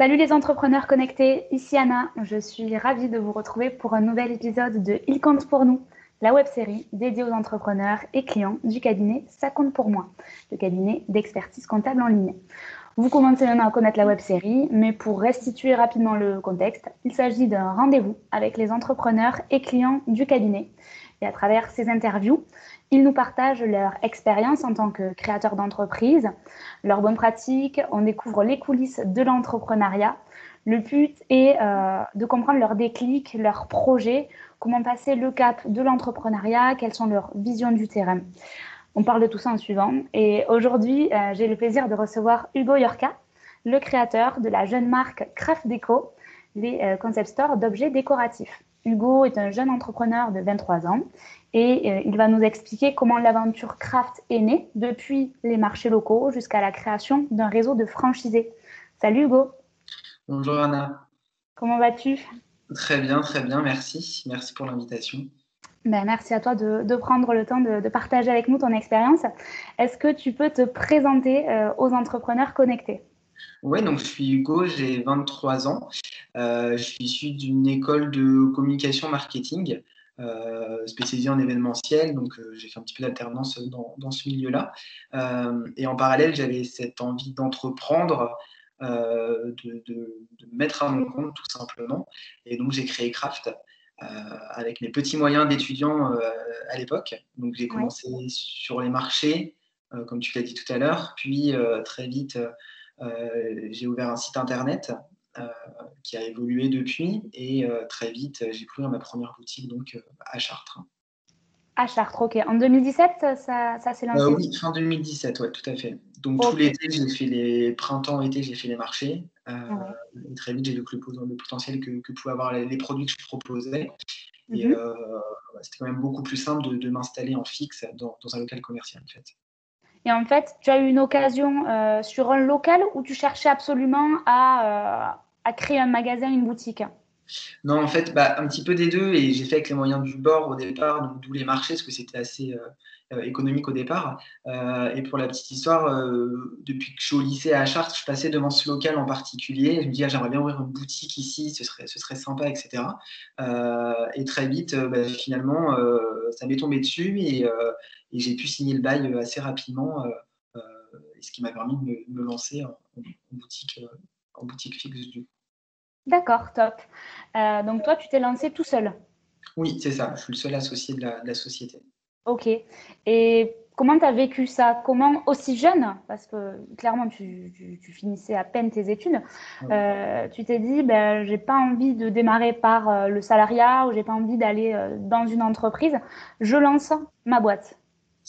Salut les entrepreneurs connectés, ici Anna. Je suis ravie de vous retrouver pour un nouvel épisode de Il compte pour nous, la web série dédiée aux entrepreneurs et clients du cabinet Ça compte pour moi, le cabinet d'expertise comptable en ligne. Vous commencez maintenant à connaître la web série, mais pour restituer rapidement le contexte, il s'agit d'un rendez-vous avec les entrepreneurs et clients du cabinet. Et à travers ces interviews, ils nous partagent leur expérience en tant que créateurs d'entreprise, leurs bonnes pratiques, on découvre les coulisses de l'entrepreneuriat. Le but est euh, de comprendre leurs déclics, leurs projets, comment passer le cap de l'entrepreneuriat, quelles sont leurs visions du terrain. On parle de tout ça en suivant. Et aujourd'hui, euh, j'ai le plaisir de recevoir Hugo Yorka, le créateur de la jeune marque Craft Deco, les euh, concept stores d'objets décoratifs. Hugo est un jeune entrepreneur de 23 ans et euh, il va nous expliquer comment l'aventure craft est née depuis les marchés locaux jusqu'à la création d'un réseau de franchisés. Salut Hugo. Bonjour Anna. Comment vas-tu? Très bien, très bien, merci. Merci pour l'invitation. Ben, merci à toi de, prendre le temps de, partager avec nous ton expérience. Est-ce que tu peux te présenter euh, aux entrepreneurs connectés? Oui, donc je suis Hugo, j'ai 23 ans. Euh, je suis issu d'une école de communication marketing. Euh, spécialisé en événementiel, donc euh, j'ai fait un petit peu d'alternance dans, ce milieu-là. Euh, et en parallèle, j'avais cette envie d'entreprendre, de, de, mettre à mon compte tout simplement. Et donc j'ai créé Craft. avec mes petits moyens d'étudiant à l'époque. Donc j'ai commencé sur les marchés, comme tu l'as dit tout à l'heure, puis très vite j'ai ouvert un site internet qui a évolué depuis. Et euh, très vite, j'ai pu ma première boutique donc, euh, à Chartres. À Chartres, ok. En 2017, ça, ça s'est lancé Oui, fin 2017, ouais, tout à fait. Donc tout l'été, j'ai fait les printemps-été, j'ai fait les marchés. et très vite, j'ai vu le, potentiel que, que, pouvaient avoir les, produits que je proposais. Et mhm. c'était quand même beaucoup plus simple de, de m'installer en fixe dans, dans, un local commercial, en fait. Et en fait, tu as eu une occasion euh, sur un local où tu cherchais absolument à, euh, à, créer un magasin, une boutique Non, en fait, bah, un petit peu des deux. Et j'ai fait avec les moyens du bord au départ, d'où les marchés, parce que c'était assez euh, économique au départ. et pour la petite histoire, depuis que je suis au lycée à Chartres, je passais devant ce local en particulier. Je me disais, ah, j'aimerais bien ouvrir une boutique ici, ce serait, ce sympa, etc. et très vite, bah, finalement, ça m'est tombé dessus. Et j'ai pu signer le bail euh, assez rapidement, euh, euh, ce qui m'a permis de me, lancer en, boutique, en boutique fixe du D'accord, top. donc toi, tu t'es lancé tout seul Oui, c'est ça. Je suis le seul associé de la, société. Ok. Et comment tu as vécu ça? Comment aussi jeune? Parce que clairement, tu, finissais à peine tes études. tu t'es dit, ben, j'ai pas envie de démarrer par le salariat ou j'ai pas envie d'aller dans une entreprise. Je lance ma boîte.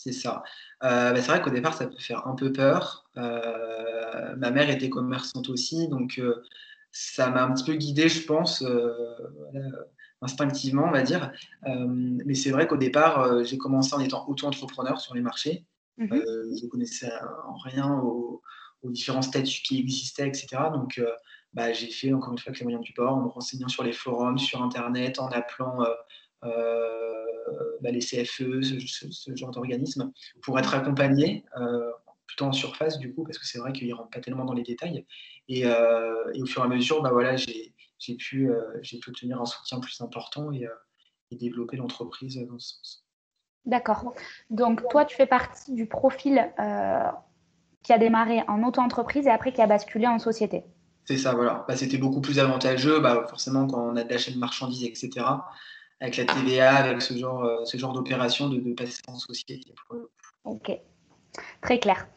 C'est ça. Euh, bah, c'est vrai qu'au départ, ça peut faire un peu peur. Euh, ma mère était commerçante aussi, donc euh, ça m'a un petit peu guidé, je pense, instinctivement, on va dire. mais c'est vrai qu'au départ, j'ai commencé en étant auto-entrepreneur sur les marchés. Mmh je ne connaissais en rien aux, différents statuts qui existaient, etc. Donc, bah, j'ai fait encore une fois avec les moyens du bord, en me renseignant sur les forums, sur Internet, en appelant bah, les CFE, ce, genre d'organisme, pour être accompagné euh, plutôt en surface du coup, parce que c'est vrai qu'il ne rentre pas tellement dans les détails. Et, euh, au fur et à mesure, bah, voilà, j'ai pu, euh, pu obtenir un soutien plus important et, développer l'entreprise dans ce sens. D'accord. Donc toi, tu fais partie du profil qui a démarré en auto-entreprise et après qui a basculé en société. C'est ça, voilà. Bah, C'était beaucoup plus avantageux, bah, forcément, quand on a de la chaîne de marchandises, etc avec la TVA, avec ce genre, euh, ce genre d'opération de, de passer en société. Ok, très clair.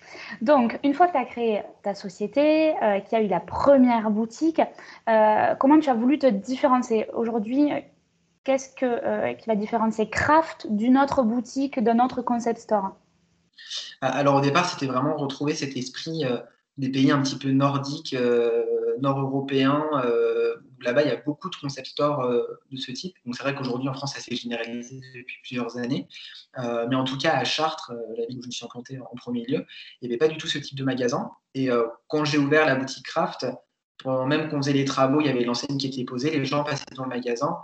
Donc, une fois que tu as créé ta société, euh, qui a eu la première boutique, euh, comment tu as voulu te différencier Aujourd'hui, qu'est-ce que, qui va différencier Craft d'une autre boutique, d'un autre concept store? Alors, au départ, c'était vraiment retrouver cet esprit des pays un petit peu nordiques, nord-européens là-bas, il y a beaucoup de concept stores euh, de ce type. Donc, c'est vrai qu'aujourd'hui, en France, ça s'est généralisé depuis plusieurs années. Euh, mais en tout cas, à Chartres, euh, la ville où je me suis implanté en premier lieu, il n'y avait pas du tout ce type de magasin. Et quand j'ai ouvert la boutique Craft, pendant même qu'on faisait les travaux, il y avait l'enseigne qui était posée, les gens passaient dans le magasin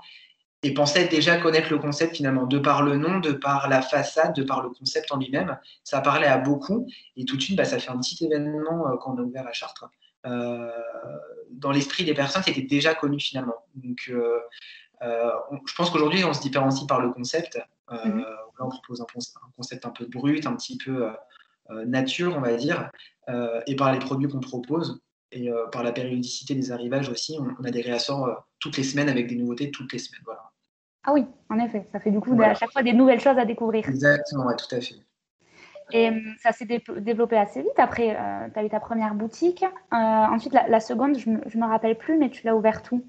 et pensaient déjà connaître le concept finalement, de par le nom, de par la façade, de par le concept en lui-même. Ça parlait à beaucoup. Et tout de suite, bah, ça fait un petit événement quand on a ouvert à Chartres. Dans l'esprit des personnes, c'était déjà connu finalement. Donc, je pense qu'aujourd'hui, on se différencie par le concept. Mhm. Là, on propose un, concept un peu brut, un petit peu nature, on va dire, et par les produits qu'on propose et par la périodicité des arrivages aussi, on, a des réassorts toutes les semaines avec des nouveautés toutes les semaines. Voilà. Ah oui, en effet, ça fait du coup à chaque fois des nouvelles choses à découvrir. Exactement, ouais, tout à fait. Et hum, ça s'est développé assez vite. Après, euh, tu as eu ta première boutique. Euh, ensuite, la, seconde, je ne me, rappelle plus, mais tu l'as ouverte où?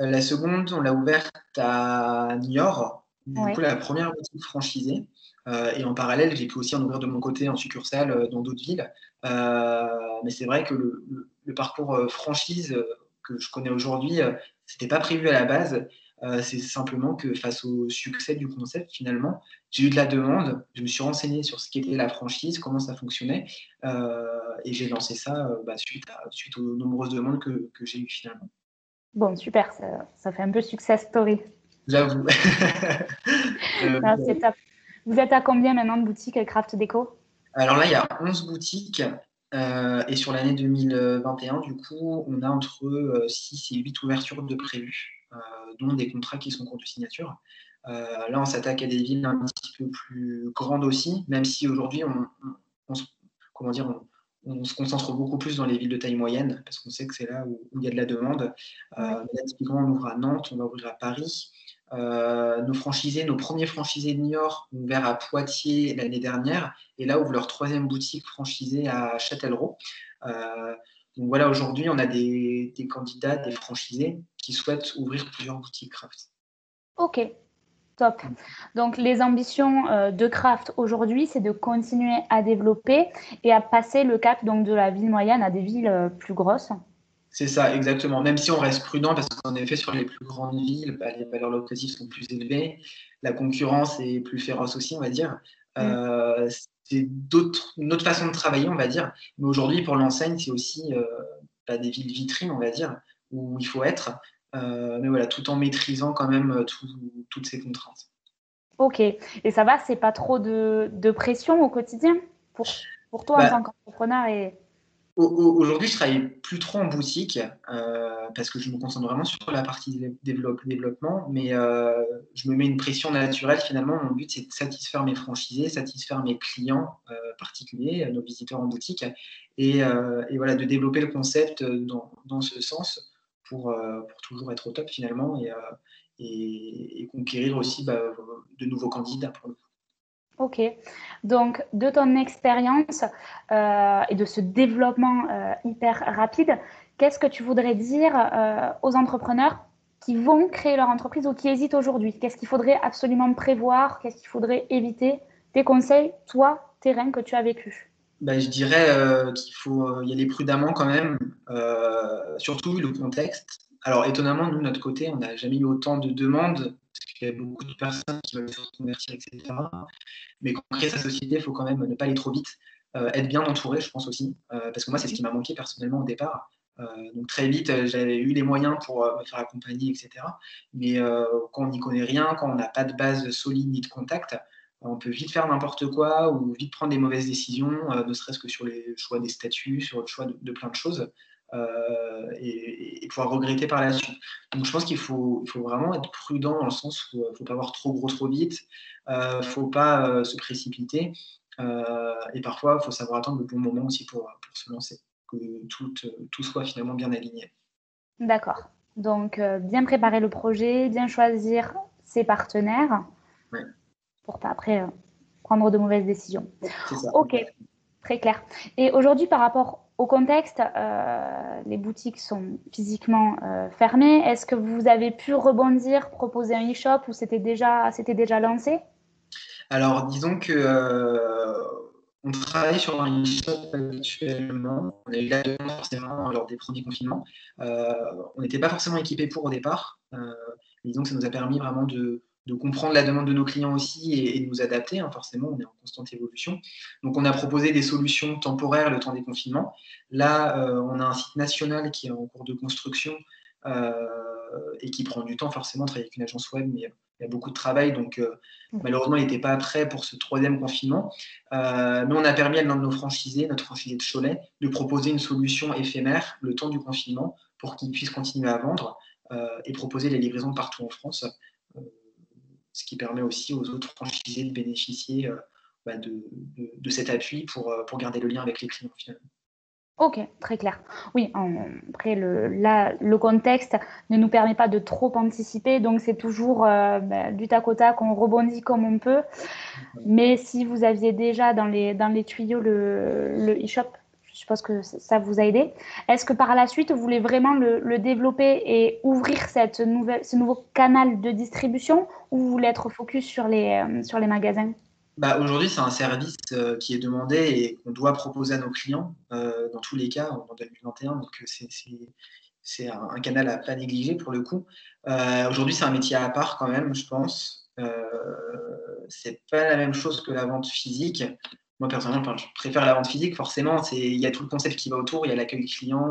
Euh, La seconde, on l'a ouverte à Niort. Du coup, la première boutique franchisée. et en parallèle, j'ai pu aussi en ouvrir de mon côté en succursale dans d'autres villes. mais c'est vrai que le, le parcours franchise que je connais aujourd'hui, c'était pas prévu à la base. Euh, c'est simplement que face au succès du concept, finalement, j'ai eu de la demande, je me suis renseigné sur ce qu'était la franchise, comment ça fonctionnait, euh, et j'ai lancé ça euh, bah, suite, suite, aux nombreuses demandes que, j'ai eues finalement. Bon, super, ça, fait un peu success story. J'avoue. Ah. Vous êtes à combien maintenant de boutiques Craft Déco Alors là, il y a 11 boutiques. et sur l'année 2021, du coup, on a entre 6 et 8 ouvertures de prévues. Euh, dont des contrats qui sont en cours de signature. Euh, là, on s'attaque à des villes un petit peu plus grandes aussi, même si aujourd'hui, on, comment dire, on, se concentre beaucoup plus dans les villes de taille moyenne, parce qu'on sait que c'est là où, il y a de la demande. Euh, typiquement, on ouvre à Nantes, on va ouvrir à Paris. nos franchisés, nos premiers franchisés de Niort ont ouvert à Poitiers l'année dernière, et là ouvrent leur troisième boutique franchisée à Châtellerault. Donc voilà, aujourd'hui, on a des, candidats, des franchisés qui souhaitent ouvrir plusieurs boutiques craft. Ok, top. Donc les ambitions euh, de craft aujourd'hui, c'est de continuer à développer et à passer le cap donc, de la ville moyenne à des villes euh, plus grosses. C'est ça, exactement. Même si on reste prudent, parce qu'en effet, sur les plus grandes villes, bah, les valeurs locatives sont plus élevées, la concurrence est plus féroce aussi, on va dire. Mm. Euh, c'est une autre façon de travailler, on va dire. Mais aujourd'hui, pour l'enseigne, c'est aussi euh, bah, des villes vitrines, on va dire, où il faut être. Euh, mais voilà, tout en maîtrisant quand même euh, toutes ces contraintes. Ok. Et ça va, c'est pas trop de, pression au quotidien pour, pour toi en bah, tant qu'entrepreneur et... Aujourd'hui, je travaille plus trop en boutique euh, parce que je me concentre vraiment sur la partie développement, mais euh, je me mets une pression naturelle. Finalement, mon but, c'est de satisfaire mes franchisés, satisfaire mes clients euh, particuliers, nos visiteurs en boutique, et, voilà, de développer le concept dans, ce sens pour, toujours être au top finalement et, conquérir aussi bah, de nouveaux candidats pour le. Ok. Donc, de ton expérience euh, et de ce développement euh, hyper rapide, qu'est-ce que tu voudrais dire euh, aux entrepreneurs qui vont créer leur entreprise ou qui hésitent aujourd'hui? Qu'est-ce qu'il faudrait absolument prévoir? Qu'est-ce qu'il faudrait éviter? Tes conseils, toi, terrain que tu as vécu? Ben, Je dirais qu'il faut y aller prudemment quand même, surtout le contexte. Alors, étonnamment, nous, de notre côté, on n'a jamais eu autant de demandes beaucoup de personnes qui veulent se reconvertir, etc. Mais quand on crée sa société, il faut quand même ne pas aller trop vite, euh, être bien entouré, je pense aussi, euh, parce que moi, c'est ce qui m'a manqué personnellement au départ. Euh, donc très vite, j'avais eu les moyens pour me faire accompagner, etc. Mais quand on n'y connaît rien, quand on n'a pas de base solide ni de contact, on peut vite faire n'importe quoi ou vite prendre des mauvaises décisions, ne serait-ce que sur les choix des statuts, sur le choix de plein de choses. Euh, et, pouvoir regretter par la suite. Donc je pense qu'il faut, il faut vraiment être prudent dans le sens où il euh, ne faut pas voir trop gros trop vite, il euh, ne faut pas se précipiter et parfois il faut savoir attendre le bon moment aussi pour, pour se lancer, que tout, tout soit finalement bien aligné. D'accord. Donc bien préparer le projet, bien choisir ses partenaires pour pas après prendre de mauvaises décisions. Ça. Ok, très clair. Et aujourd'hui par rapport au contexte, euh, les boutiques sont physiquement euh, fermées. Est-ce que vous avez pu rebondir, proposer un e-shop ou c'était déjà, c'était déjà lancé? Alors, disons que euh, on travaille sur un e-shop actuellement. On a eu la demande forcément lors des premiers confinements. on n'était pas forcément équipé pour au départ. disons que ça nous a permis vraiment de, de comprendre la demande de nos clients aussi et, de nous adapter. Hein, forcément, on est en constante évolution. Donc, on a proposé des solutions temporaires le temps des confinements. Là, euh, on a un site national qui est en cours de construction. Euh, et qui prend du temps forcément, travailler avec une agence web, mais il y a beaucoup de travail, donc malheureusement, il n'était pas prêt pour ce troisième confinement. mais on a permis à l'un de nos franchisés, notre franchisé de Cholet, de proposer une solution éphémère le temps du confinement pour qu'il puisse continuer à vendre et proposer les livraisons partout en France, ce qui permet aussi aux autres franchisés de bénéficier bah, de, de, cet appui pour, pour garder le lien avec les clients finalement. Ok, très clair. Oui, après, le, le contexte ne nous permet pas de trop anticiper, donc c'est toujours euh, bah, du tac au tac, on rebondit comme on peut. Mais si vous aviez déjà dans les, dans les tuyaux le e-shop, je suppose que ça vous a aidé. Est-ce que par la suite, vous voulez vraiment le, développer et ouvrir cette nouvelle, ce nouveau canal de distribution ou vous voulez être focus sur les, euh, sur les magasins? Bah, Aujourd'hui, c'est un service euh, qui est demandé et qu'on doit proposer à nos clients euh, dans tous les cas en 2021. Donc, euh, c'est un, un, canal à pas négliger pour le coup. Aujourd'hui, c'est un métier à part quand même, je pense. c'est pas la même chose que la vente physique. Moi, personnellement, je préfère la vente physique. Forcément, il y a tout le concept qui va autour, il y a l'accueil client.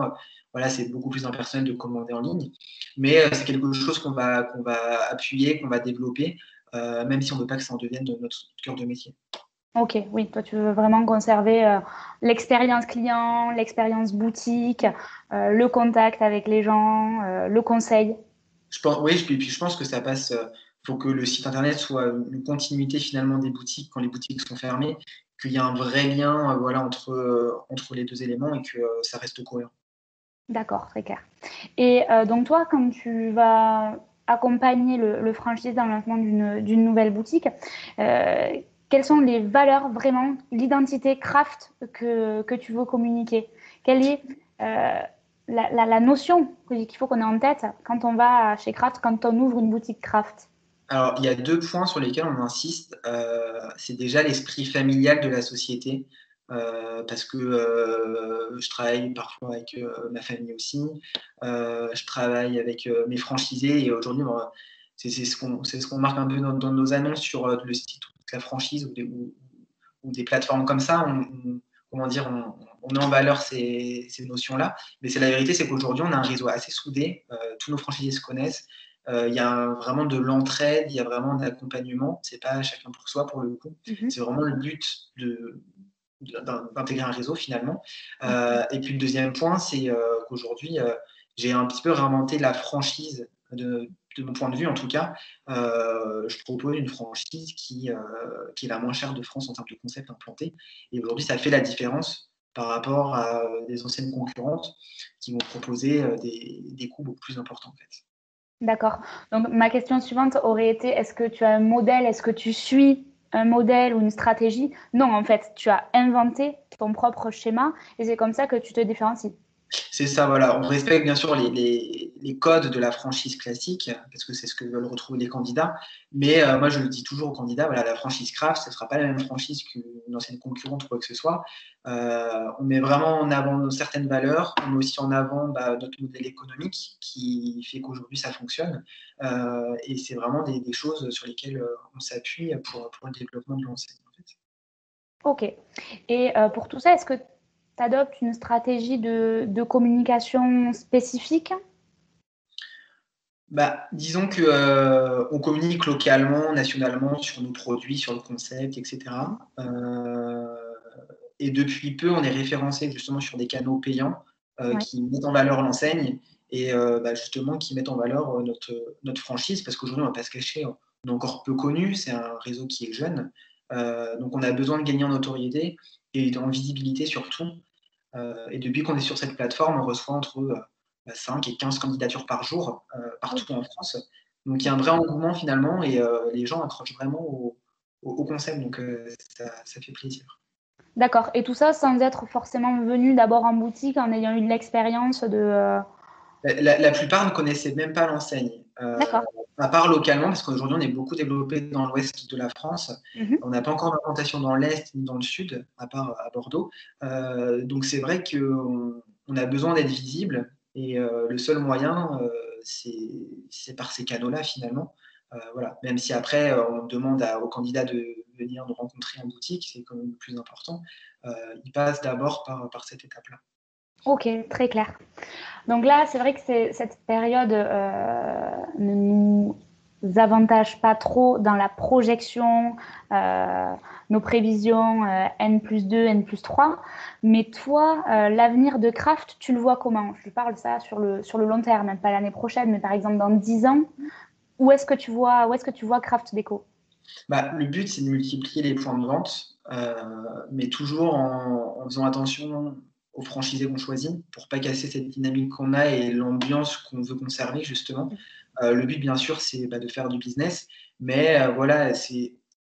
Voilà, c'est beaucoup plus impersonnel de commander en ligne. Mais c'est quelque chose qu'on va, qu'on va appuyer, qu'on va développer. Euh, même si on ne veut pas que ça en devienne notre cœur de métier. Ok, oui, toi tu veux vraiment conserver euh, l'expérience client, l'expérience boutique, euh, le contact avec les gens, le conseil. Je pense, oui, puis, puis je pense que ça passe. Il faut que le site internet soit une continuité finalement des boutiques quand les boutiques sont fermées, qu'il y a un vrai lien voilà, entre, entre les deux éléments et que ça reste cohérent. D'accord, très clair. Et donc toi, quand tu vas accompagner le, le franchisé dans le lancement d'une nouvelle boutique. Euh, quelles sont les valeurs vraiment, l'identité craft que, que, tu veux communiquer? Quelle est euh, la, la, notion qu'il faut qu'on ait en tête quand on va chez Craft, quand on ouvre une boutique Craft Alors, il y a deux points sur lesquels on insiste. Euh, c'est déjà l'esprit familial de la société. Euh, parce que euh, je travaille parfois avec ma famille aussi, je travaille avec mes franchisés et aujourd'hui, c'est ce qu'on marque un peu dans, nos annonces sur le site la franchise ou des, ou, des plateformes comme ça. On, comment dire, on, met en valeur ces, ces notions-là. Mais c'est la vérité, c'est qu'aujourd'hui, on a un réseau assez soudé. tous nos franchisés se connaissent. Il y a vraiment de l'entraide, il y a vraiment d'accompagnement. C'est pas chacun pour soi pour le coup. Mm-hmm. C'est vraiment le but de, d'intégrer un réseau finalement. Euh, et puis le deuxième point, c'est euh, qu'aujourd'hui, euh, j'ai un petit peu réinventé la franchise de, mon point de vue en tout cas. je propose une franchise qui, qui est la moins chère de France en termes de concept implanté. Et aujourd'hui, ça fait la différence par rapport à des anciennes concurrentes qui vont proposer des, des coûts beaucoup plus importants en fait. D'accord. Donc ma question suivante aurait été est-ce que tu as un modèle, est-ce que tu suis un modèle ou une stratégie? Non, en fait, tu as inventé ton propre schéma et c'est comme ça que tu te différencies. C'est ça, voilà. On respecte bien sûr les, codes de la franchise classique, parce que c'est ce que veulent retrouver les candidats. Mais euh, moi, je le dis toujours aux candidats, voilà, la franchise craft, ce ne sera pas la même franchise qu'une ancienne concurrente ou quoi que ce soit. Euh, on met vraiment en avant certaines valeurs, on met aussi en avant bah, notre modèle économique qui fait qu'aujourd'hui ça fonctionne. Euh, et c'est vraiment des, choses sur lesquelles on s'appuie pour, le développement de l'enseigne. Ok. Et pour tout ça, est-ce que tu adoptes une stratégie de, communication spécifique bah, disons que euh, on communique localement, nationalement sur nos produits, sur le concept, etc. Euh, et depuis peu, on est référencé justement sur des canaux payants euh, qui mettent en valeur l'enseigne et bah, justement qui mettent en valeur notre, notre franchise parce qu'aujourd'hui, on ne va pas se cacher, on est encore peu connu, c'est un réseau qui est jeune. donc on a besoin de gagner en notoriété et en visibilité surtout. Euh, et depuis qu'on est sur cette plateforme, on reçoit entre 5 euh, et 15 candidatures par jour euh, partout en France. Donc il y a un vrai engouement finalement et les gens accrochent vraiment au, concept, donc ça, fait plaisir. D'accord. Et tout ça sans être forcément venu d'abord en boutique, en ayant eu de l'expérience de. La, plupart ne connaissaient même pas l'enseigne. D'accord à part localement, parce qu'aujourd'hui on est beaucoup développé dans l'ouest de la France, mhm. on n'a pas encore d'implantation dans l'est ni dans le sud, à part à Bordeaux. Euh, donc c'est vrai qu'on on a besoin d'être visible et euh, le seul moyen, euh, c'est par ces canaux-là finalement. voilà. Même si après on demande aux candidats de venir nous rencontrer en boutique, c'est quand même le plus important. il passe d'abord par, par cette étape-là. Ok, très clair. Donc là, c'est vrai que cette période ne nous avantage pas trop dans la projection, nos prévisions N plus 2, N plus 3. Mais toi, l'avenir de Craft, tu le vois comment? Je parle ça sur le, sur le long terme, même pas l'année prochaine, mais par exemple dans 10 ans. Où est-ce que tu vois, où est-ce que tu vois Craft Déco? Bah, Le but, c'est de multiplier les points de vente, euh, mais toujours en, faisant attention aux franchisés qu'on choisit pour pas casser cette dynamique qu'on a et l'ambiance qu'on veut conserver, justement. Euh, le but, bien sûr, c'est bah, de faire du business, mais euh, voilà, c'est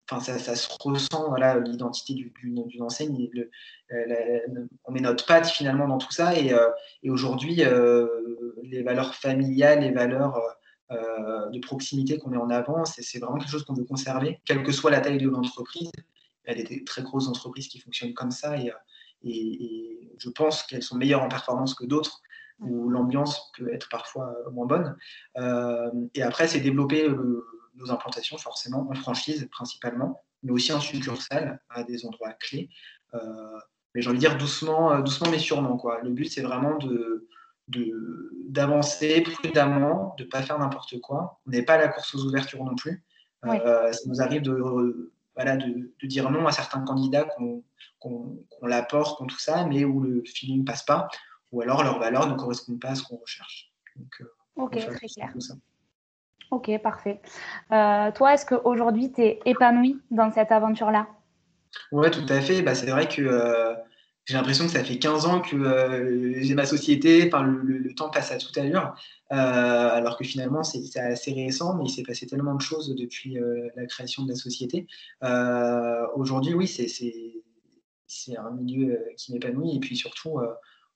Enfin, ça, ça, se ressent, voilà, l'identité d'une enseigne. Le, on met notre patte finalement dans tout ça. Et, aujourd'hui, les valeurs familiales, les valeurs euh, de proximité qu'on met en avant. C'est vraiment quelque chose qu'on veut conserver, quelle que soit la taille de l'entreprise. Il y a des très grosses entreprises qui fonctionnent comme ça et, et, je pense qu'elles sont meilleures en performance que d'autres où l'ambiance peut être parfois moins bonne. Euh, et après, c'est développer nos implantations forcément en franchise principalement, mais aussi en succursale à des endroits clés. Euh, mais j'ai envie de dire doucement, doucement mais sûrement. Quoi. Le but, c'est vraiment de, d'avancer prudemment, de ne pas faire n'importe quoi. On n'est pas à la course aux ouvertures non plus. Euh, ça nous arrive de, voilà, de, dire non à certains candidats qu'on qu l'apporte, qu'on tout ça, mais où le feeling ne passe pas, ou alors leurs valeurs ne correspondent pas à ce qu'on recherche. Euh, ok, très clair. Ok, parfait. Euh, toi, est-ce qu'aujourd'hui, tu es épanoui dans cette aventure-là? Oui, tout à fait. Bah, c'est vrai que j'ai l'impression que ça fait 15 ans que euh, j'ai ma société, enfin, le, temps passe à toute allure, euh, alors que finalement c'est assez récent, mais il s'est passé tellement de choses depuis euh, la création de la société. Aujourd'hui, oui, c'est un milieu qui m'épanouit et puis surtout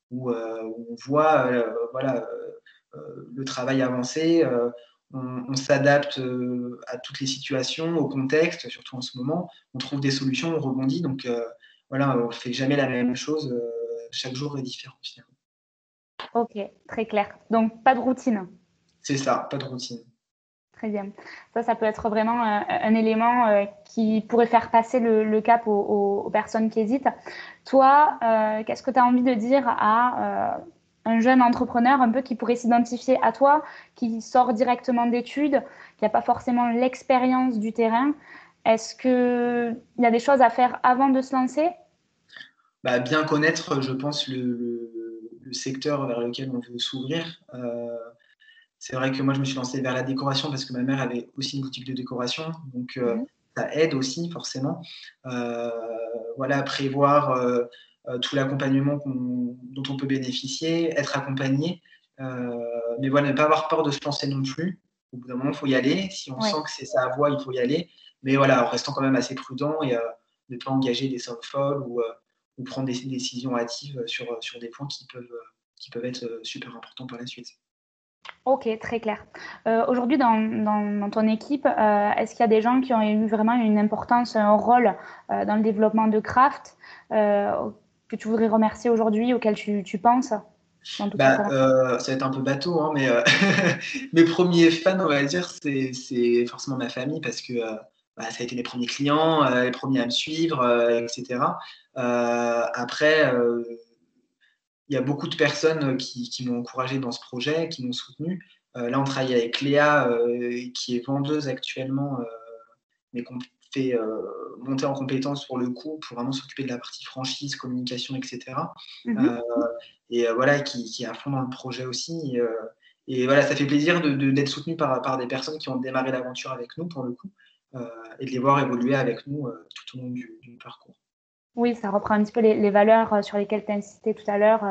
où, on voit voilà, le travail avancer. on, on s'adapte à toutes les situations, au contexte, surtout en ce moment. On trouve des solutions, on rebondit. Donc, voilà, on ne fait jamais la même chose. Euh, chaque jour est différent finalement. Ok, très clair. Donc, pas de routine. C'est ça, pas de routine. Très bien. Ça, ça peut être vraiment euh, un, élément euh, qui pourrait faire passer le, cap aux, personnes qui hésitent. Toi, qu'est-ce que tu as envie de dire à un jeune entrepreneur un peu qui pourrait s'identifier à toi, qui sort directement d'études, qui n'a pas forcément l'expérience du terrain est-ce qu'il y a des choses à faire avant de se lancer? Bah, Bien connaître, je pense, le, secteur vers lequel on veut s'ouvrir. Euh, c'est vrai que moi, je me suis lancé vers la décoration parce que ma mère avait aussi une boutique de décoration. Donc, euh, mhm. ça aide aussi, forcément. Euh, voilà, prévoir tout l'accompagnement dont on peut bénéficier, être accompagné. mais voilà, ne pas avoir peur de se lancer non plus. Au bout d'un moment, il faut y aller. Si on sent que c'est sa voie, il faut y aller mais voilà, en restant quand même assez prudent et euh, ne pas engager des sommes folles ou, euh, prendre des décisions hâtives sur, sur des points qui peuvent, qui peuvent être euh, super importants par la suite. Ok, très clair. Aujourd'hui, dans, dans, ton équipe, est-ce qu'il y a des gens qui ont eu vraiment une importance, un rôle dans le développement de Craft que tu voudrais remercier aujourd'hui, auxquels tu, tu penses bah, ça va être un peu bateau, hein, mais mes premiers fans, on va dire, c'est forcément ma famille parce que bah, ça a été les premiers clients, euh, les premiers à me suivre, euh, etc. Euh, après, il y a beaucoup de personnes qui, m'ont encouragé dans ce projet, qui m'ont soutenu. là, on travaille avec Léa, qui est vendeuse actuellement, mais qu'on fait monter en compétence pour le coup, pour vraiment s'occuper de la partie franchise, communication, etc. et mhm. voilà, qui, est à fond dans le projet aussi. Et, voilà, ça fait plaisir d'être soutenu par, par des personnes qui ont démarré l'aventure avec nous, pour le coup. Euh, et de les voir évoluer avec nous euh, tout au long du, parcours. Oui, ça reprend un petit peu les, valeurs euh, sur lesquelles tu as insisté tout à l'heure,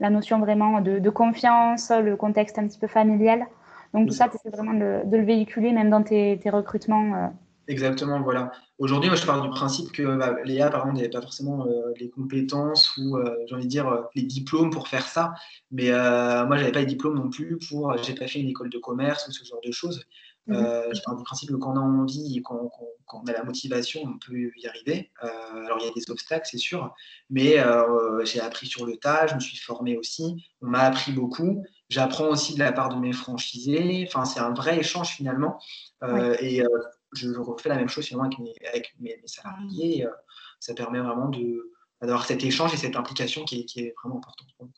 la notion vraiment de, confiance, le contexte un petit peu familial. Donc tout ça, tu essaies vraiment de, le véhiculer même dans tes, recrutements. Exactement, voilà. Aujourd'hui, moi, je parle du principe que bah, Léa, par exemple, n'avait pas forcément les compétences ou, j'ai envie de dire, les diplômes pour faire ça. Mais moi, je n'avais pas les diplômes non plus pour, j'ai pas fait une école de commerce ou ce genre de choses. Mhm. Euh, je parle du principe que quand on a envie et quand, on a la motivation, on peut y arriver. Euh, alors il y a des obstacles, c'est sûr, mais euh, j'ai appris sur le tas, je me suis formé aussi, on m'a appris beaucoup. J'apprends aussi de la part de mes franchisés. Enfin, c'est un vrai échange finalement. Et je refais la même chose finalement avec mes, salariés. ça permet vraiment d'avoir cet échange et cette implication qui est, qui est vraiment importante pour nous.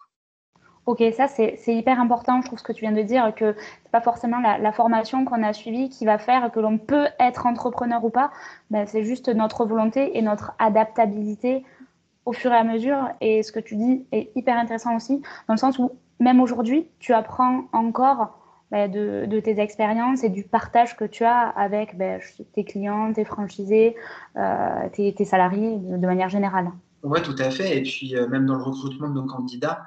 Ok, ça c'est hyper important, je trouve ce que tu viens de dire, que c'est pas forcément la, formation qu'on a suivie qui va faire que l'on peut être entrepreneur ou pas, ben, c'est juste notre volonté et notre adaptabilité au fur et à mesure. Et ce que tu dis est hyper intéressant aussi, dans le sens où même aujourd'hui, tu apprends encore ben, de, tes expériences et du partage que tu as avec ben, tes clients, tes franchisés, euh, tes, salariés de, manière générale. Oui, tout à fait. Et puis, euh, même dans le recrutement de nos candidats,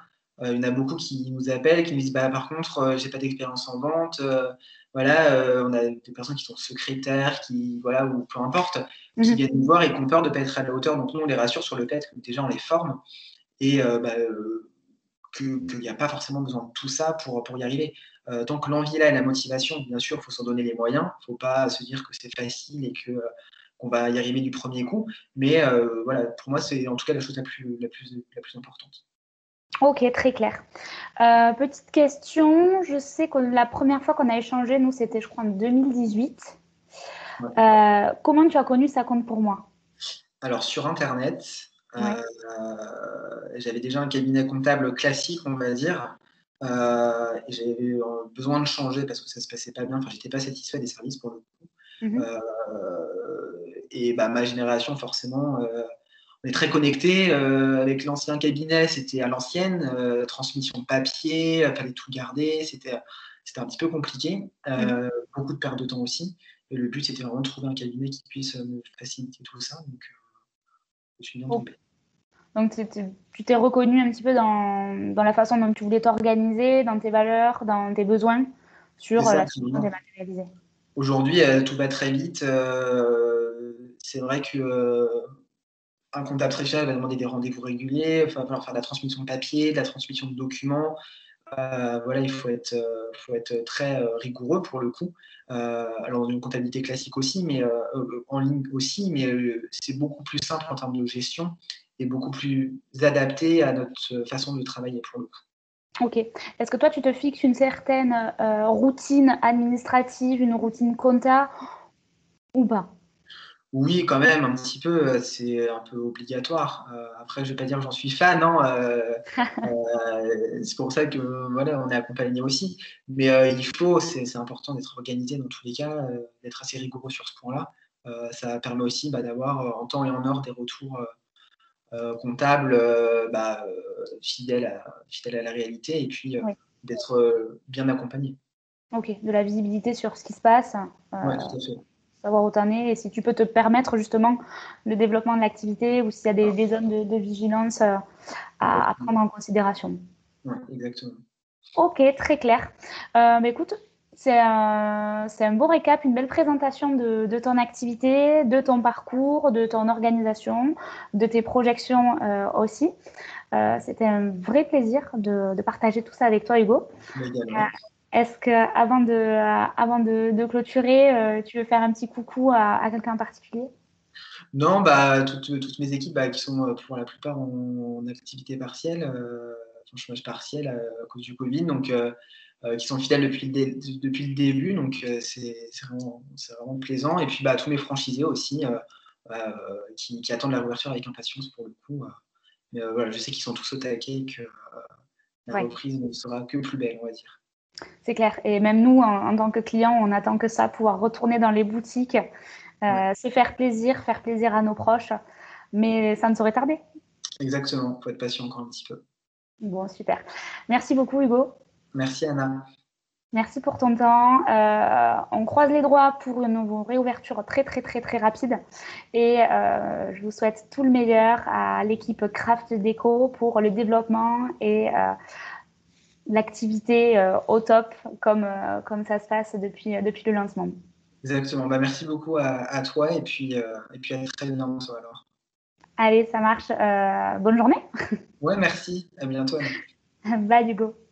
il y en a beaucoup qui nous appellent, qui nous disent bah, par contre, euh, j'ai pas d'expérience en vente. Euh, voilà, on a des personnes qui sont secrétaires, qui, voilà, ou peu importe, qui mhm. viennent nous voir et qui ont peur de ne pas être à la hauteur. Donc, nous, on les rassure sur le fait que déjà, on les forme et bah, qu'il n'y a pas forcément besoin de tout ça pour, pour y arriver. tant que l'envie là et la motivation, bien sûr, il faut s'en donner les moyens. Il ne faut pas se dire que c'est facile et que qu'on va y arriver du premier coup. Mais voilà, pour moi, c'est en tout cas la chose la plus, la plus, la plus importante. Ok, très clair. Euh, petite question, je sais que la première fois qu'on a échangé, nous, c'était, je crois, en 2018. Euh, comment tu as connu ça compte pour moi Alors, sur Internet, euh, j'avais déjà un cabinet comptable classique, on va dire. et j'avais besoin de changer parce que ça se passait pas bien. Enfin, j'étais pas satisfait des services pour le coup. Mhm. et bah, ma génération, forcément, on est très connecté. Euh, avec l'ancien cabinet, c'était à l'ancienne, euh, transmission papier, il fallait tout garder, c'était un petit peu compliqué. Euh, mm. Beaucoup de perte de temps aussi. Et le but, c'était vraiment de trouver un cabinet qui puisse me faciliter tout ça. Donc, je suis bien tombé. Donc, tu t'es reconnu un petit peu dans, dans, la façon dont tu voulais t'organiser, dans tes valeurs, dans tes besoins sur la solution dématérialisée. Aujourd'hui, tout va très vite. c'est vrai que un comptable très cher va demander des rendez-vous réguliers, il va falloir faire de la transmission de papier, de la transmission de documents. Euh, voilà, il faut être, euh, faut être très euh, rigoureux pour le coup. alors, une comptabilité classique aussi, mais en ligne aussi, mais c'est beaucoup plus simple en termes de gestion et beaucoup plus adapté à notre façon de travailler pour le coup. Ok. Est-ce que toi, tu te fixes une certaine routine administrative, une routine compta ou pas? Oui, quand même, un petit peu, euh, c'est un peu obligatoire. Euh, après, je ne vais pas dire que j'en suis fan, hein, euh, c'est pour ça que voilà, on est accompagné aussi. Mais il faut, c'est important d'être organisé dans tous les cas, d'être assez rigoureux sur ce point-là. ça permet aussi bah, d'avoir en temps et en heure des retours comptables bah, fidèles, à, à, la réalité et puis d'être bien accompagné. Ok, de la visibilité sur ce qui se passe. oui, tout à fait savoir où tu en es et si tu peux te permettre justement le développement de l'activité ou s'il y a des, zones de, vigilance euh, à, prendre en considération. Oui, exactement. Ok, très clair. Euh, bah, écoute, c'est un, un, beau récap, une belle présentation de, de, ton activité, de ton parcours, de ton organisation, de tes projections euh, aussi. C'était un vrai plaisir de, de, partager tout ça avec toi, Hugo. Est-ce que avant de, avant de, clôturer, euh, tu veux faire un petit coucou à, quelqu'un en particulier? Non, bah, toutes, mes équipes bah, qui sont euh, pour la plupart en, activité partielle, euh, en chômage partiel à, cause du Covid, donc qui sont fidèles depuis le, depuis le début, donc c'est vraiment, vraiment, plaisant. Et puis bah, tous mes franchisés aussi, qui, attendent la réouverture avec impatience pour le coup. mais voilà, je sais qu'ils sont tous au taquet et que la reprise ne sera que plus belle, on va dire. C'est clair. Et même nous, en, tant que clients, on attend que ça, pouvoir retourner dans les boutiques, euh, se faire plaisir, faire plaisir à nos proches. Mais ça ne saurait tarder. Exactement. Il faut être patient encore un petit peu. Bon, super. Merci beaucoup, Hugo. Merci, Anna. Merci pour ton temps. Euh, on croise les droits pour une réouverture très, très, très, très rapide. Et euh, je vous souhaite tout le meilleur à l'équipe Craft Déco pour le développement et l'activité euh, au top comme, euh, comme ça se passe depuis, euh, depuis le lancement. Exactement. Bah, merci beaucoup à, toi et puis, et puis à très bientôt alors. Allez, ça marche. bonne journée. Ouais, merci. À bientôt. Bye Hugo.